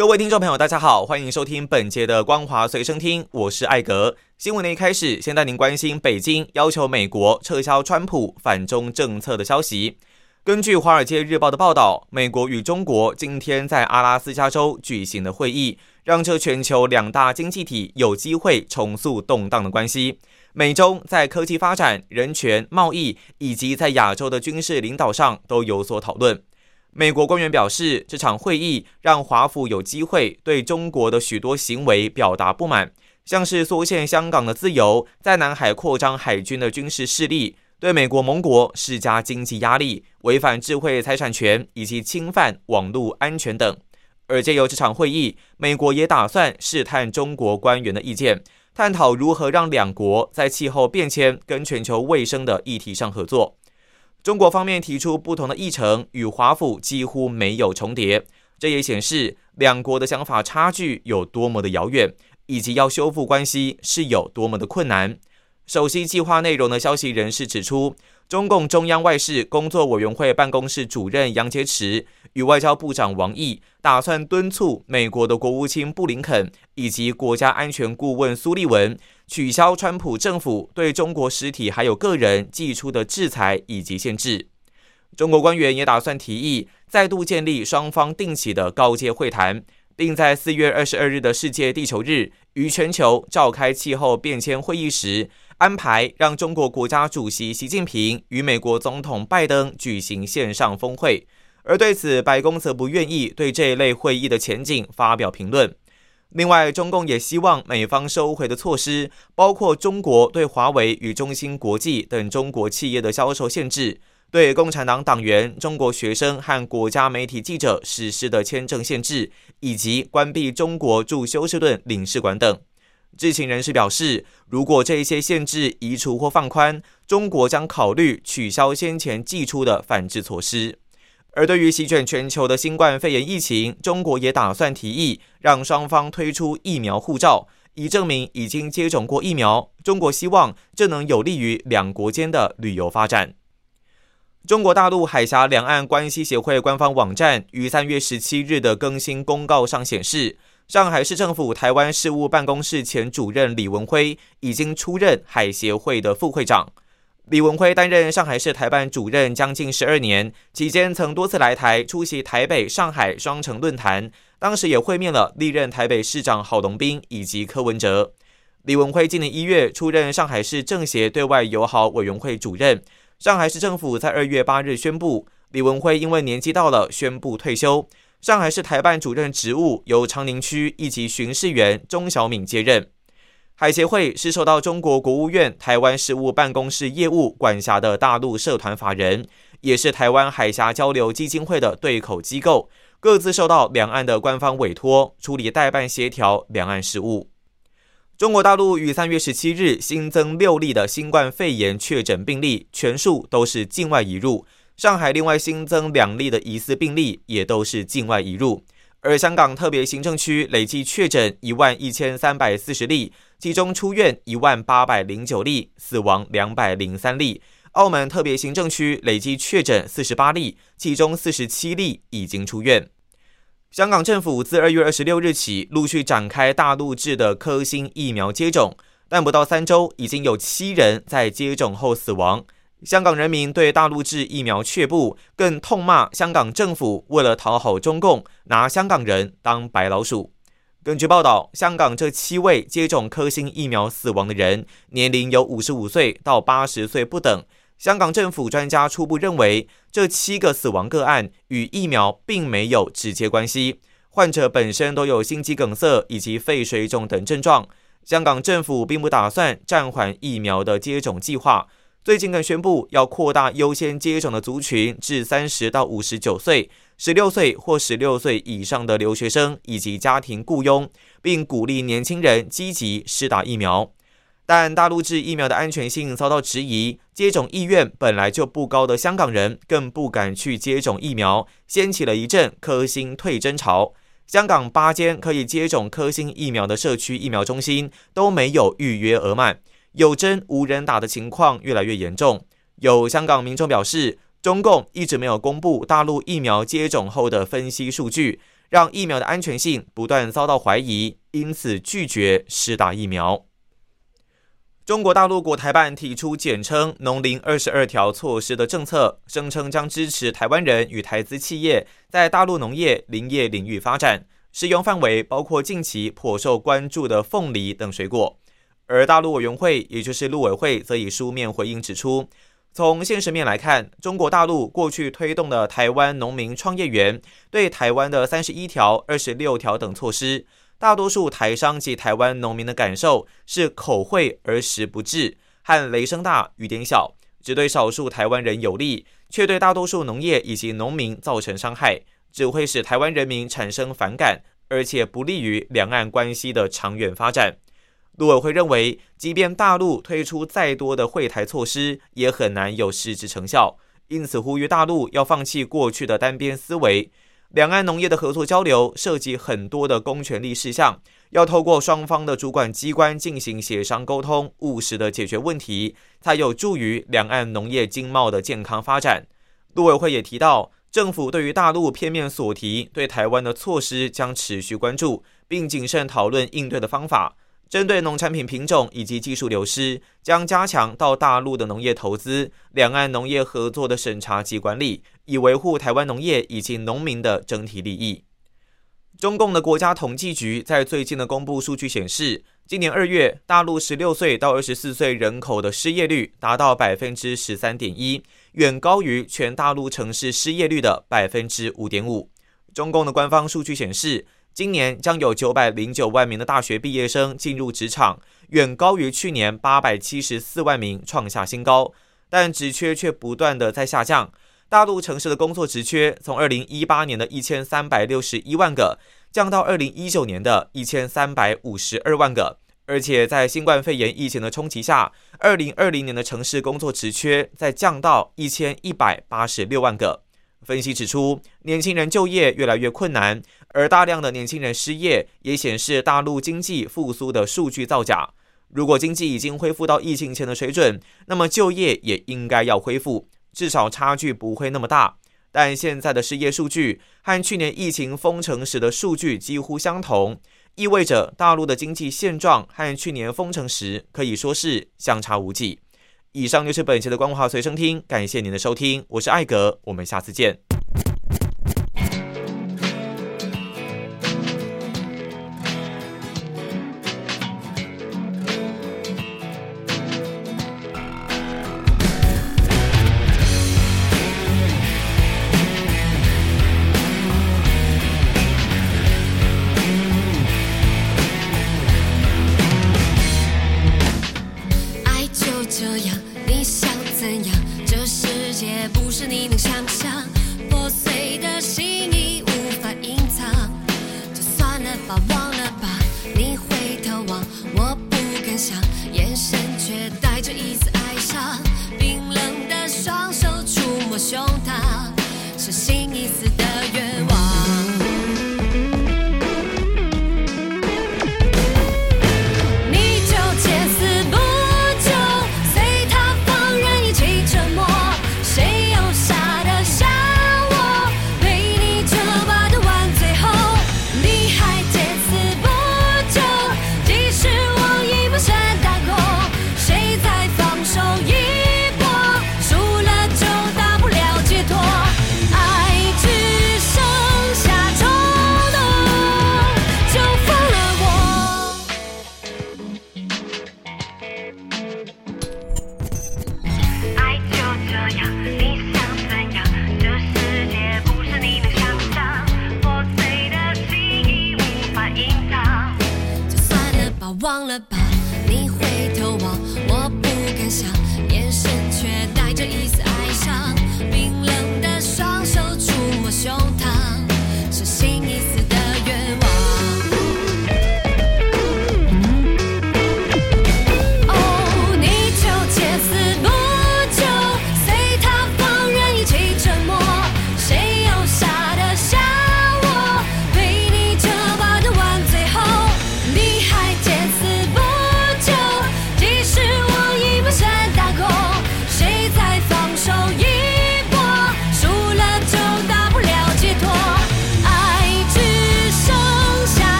各位听众朋友，大家好，欢迎收听本节的《光华随身听》，我是艾格。新闻的一开始，先带您关心北京要求美国撤销川普反中政策的消息。根据《华尔街日报》的报道，美国与中国今天在阿拉斯加州举行的会议，让这全球两大经济体有机会重塑动荡的关系。美中在科技发展、人权、贸易以及在亚洲的军事领导上都有所讨论。美国官员表示，这场会议让华府有机会对中国的许多行为表达不满，像是缩限香港的自由、在南海扩张海军的军事势力、对美国盟国施加经济压力、违反智慧财产权以及侵犯网络安全等。而借由这场会议，美国也打算试探中国官员的意见，探讨如何让两国在气候变迁跟全球卫生的议题上合作。中国方面提出不同的议程，与华府几乎没有重叠，这也显示两国的想法差距有多么的遥远，以及要修复关系是有多么的困难。首席计划内容的消息人士指出，中共中央外事工作委员会办公室主任杨洁篪与外交部长王毅打算敦促美国的国务卿布林肯以及国家安全顾问苏利文。取消川普政府对中国实体还有个人寄出的制裁以及限制。中国官员也打算提议再度建立双方定期的高阶会谈，并在四月二十二日的世界地球日于全球召开气候变迁会议时，安排让中国国家主席习近平与美国总统拜登举行线上峰会。而对此，白宫则不愿意对这一类会议的前景发表评论。另外，中共也希望美方收回的措施，包括中国对华为与中芯国际等中国企业的销售限制，对共产党党员、中国学生和国家媒体记者实施的签证限制，以及关闭中国驻休斯顿领事馆等。知情人士表示，如果这一些限制移除或放宽，中国将考虑取消先前寄出的反制措施。而对于席卷全球的新冠肺炎疫情，中国也打算提议让双方推出疫苗护照，以证明已经接种过疫苗。中国希望这能有利于两国间的旅游发展。中国大陆海峡两岸关系协会官方网站于三月十七日的更新公告上显示，上海市政府台湾事务办公室前主任李文辉已经出任海协会的副会长。李文辉担任上海市台办主任将近十二年，期间曾多次来台出席台北、上海双城论坛，当时也会面了历任台北市长郝龙斌以及柯文哲。李文辉今年一月出任上海市政协对外友好委员会主任。上海市政府在二月八日宣布，李文辉因为年纪到了，宣布退休。上海市台办主任职务由长宁区一级巡视员钟小敏接任。海协会是受到中国国务院台湾事务办公室业务管辖的大陆社团法人，也是台湾海峡交流基金会的对口机构，各自受到两岸的官方委托，处理代办协调两岸事务。中国大陆于三月十七日新增六例的新冠肺炎确诊病例，全数都是境外移入。上海另外新增两例的疑似病例，也都是境外移入。而香港特别行政区累计确诊一万一千三百四十例。其中出院一万八百零九例，死亡两百零三例。澳门特别行政区累计确诊四十八例，其中四十七例已经出院。香港政府自二月二十六日起陆续展开大陆制的科兴疫苗接种，但不到三周，已经有七人在接种后死亡。香港人民对大陆制疫苗却步，更痛骂香港政府为了讨好中共，拿香港人当白老鼠。根据报道，香港这七位接种科兴疫苗死亡的人，年龄有五十五岁到八十岁不等。香港政府专家初步认为，这七个死亡个案与疫苗并没有直接关系，患者本身都有心肌梗塞以及肺水肿等症状。香港政府并不打算暂缓疫苗的接种计划。最近更宣布要扩大优先接种的族群至三十到五十九岁、十六岁或十六岁以上的留学生以及家庭雇佣，并鼓励年轻人积极施打疫苗。但大陆制疫苗的安全性遭到质疑，接种意愿本来就不高的香港人更不敢去接种疫苗，掀起了一阵科兴退针潮。香港八间可以接种科兴疫苗的社区疫苗中心都没有预约额满，有针无人打的情况越来越严重。有香港民众表示，中共一直没有公布大陆疫苗接种后的分析数据，让疫苗的安全性不断遭到怀疑，因此拒绝施打疫苗。中国大陆国台办提出简称“农林二十二条”措施的政策，声称将支持台湾人与台资企业在大陆农业、林业领域发展，适用范围包括近期颇受关注的凤梨等水果。而大陆委员会，也就是陆委会，则以书面回应指出，从现实面来看，中国大陆过去推动的台湾农民创业园、对台湾的三十一条、二十六条等措施。大多数台商及台湾农民的感受是口惠而实不至，和雷声大雨点小，只对少数台湾人有利，却对大多数农业以及农民造成伤害，只会使台湾人民产生反感，而且不利于两岸关系的长远发展。陆委会认为，即便大陆推出再多的惠台措施，也很难有实质成效，因此呼吁大陆要放弃过去的单边思维。两岸农业的合作交流涉及很多的公权力事项，要透过双方的主管机关进行协商沟通，务实的解决问题，才有助于两岸农业经贸的健康发展。陆委会也提到，政府对于大陆片面所提对台湾的措施将持续关注，并谨慎讨论应对的方法。针对农产品品种以及技术流失，将加强到大陆的农业投资、两岸农业合作的审查及管理，以维护台湾农业以及农民的整体利益。中共的国家统计局在最近的公布数据显示，今年二月，大陆十六岁到二十四岁人口的失业率达到百分之十三点一，远高于全大陆城市失业率的百分之五点五。中共的官方数据显示。今年将有九百零九万名的大学毕业生进入职场，远高于去年八百七十四万名，创下新高。但职缺却不断的在下降。大陆城市的工作职缺从二零一八年的一千三百六十一万个，降到二零一九年的一千三百五十二万个。而且在新冠肺炎疫情的冲击下，二零二零年的城市工作职缺再降到一千一百八十六万个。分析指出，年轻人就业越来越困难。而大量的年轻人失业，也显示大陆经济复苏的数据造假。如果经济已经恢复到疫情前的水准，那么就业也应该要恢复，至少差距不会那么大。但现在的失业数据和去年疫情封城时的数据几乎相同，意味着大陆的经济现状和去年封城时可以说是相差无几。以上就是本期的光华随身听，感谢您的收听，我是艾格，我们下次见。忘了吧你回头望我不敢想眼神却